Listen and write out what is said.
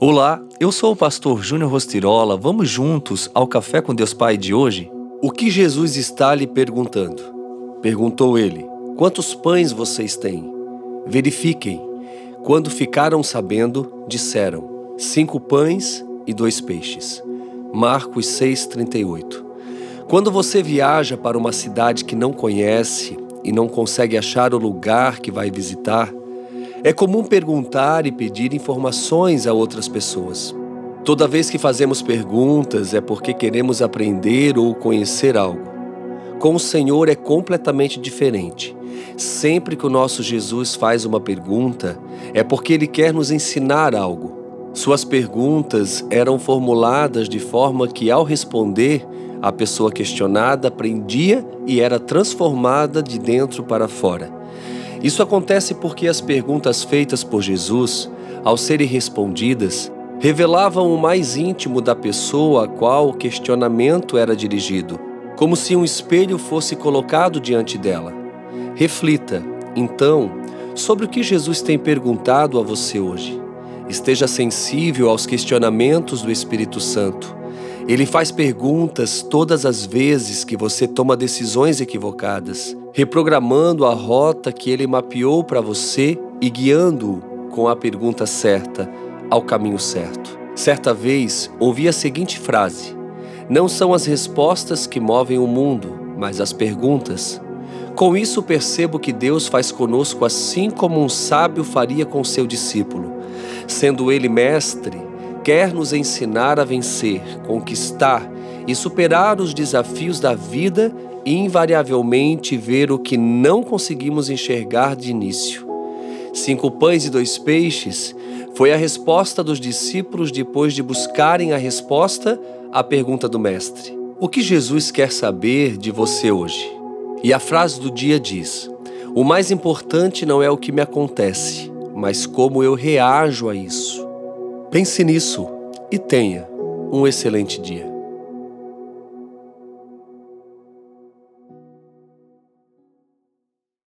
Olá, eu sou o pastor Júnior Rostirola. Vamos juntos ao Café com Deus Pai de hoje? O que Jesus está lhe perguntando? Perguntou ele: Quantos pães vocês têm? Verifiquem. Quando ficaram sabendo, disseram: Cinco pães e dois peixes. Marcos 6,38 Quando você viaja para uma cidade que não conhece e não consegue achar o lugar que vai visitar, é comum perguntar e pedir informações a outras pessoas. Toda vez que fazemos perguntas é porque queremos aprender ou conhecer algo. Com o Senhor é completamente diferente. Sempre que o nosso Jesus faz uma pergunta, é porque ele quer nos ensinar algo. Suas perguntas eram formuladas de forma que, ao responder, a pessoa questionada aprendia e era transformada de dentro para fora. Isso acontece porque as perguntas feitas por Jesus, ao serem respondidas, revelavam o mais íntimo da pessoa a qual o questionamento era dirigido, como se um espelho fosse colocado diante dela. Reflita, então, sobre o que Jesus tem perguntado a você hoje. Esteja sensível aos questionamentos do Espírito Santo. Ele faz perguntas todas as vezes que você toma decisões equivocadas reprogramando a rota que ele mapeou para você e guiando-o com a pergunta certa ao caminho certo. Certa vez ouvi a seguinte frase: Não são as respostas que movem o mundo, mas as perguntas. Com isso percebo que Deus faz conosco assim como um sábio faria com seu discípulo. Sendo ele mestre, quer nos ensinar a vencer, conquistar e superar os desafios da vida invariavelmente ver o que não conseguimos enxergar de início. Cinco pães e dois peixes foi a resposta dos discípulos depois de buscarem a resposta à pergunta do Mestre: O que Jesus quer saber de você hoje? E a frase do dia diz: O mais importante não é o que me acontece, mas como eu reajo a isso. Pense nisso e tenha um excelente dia.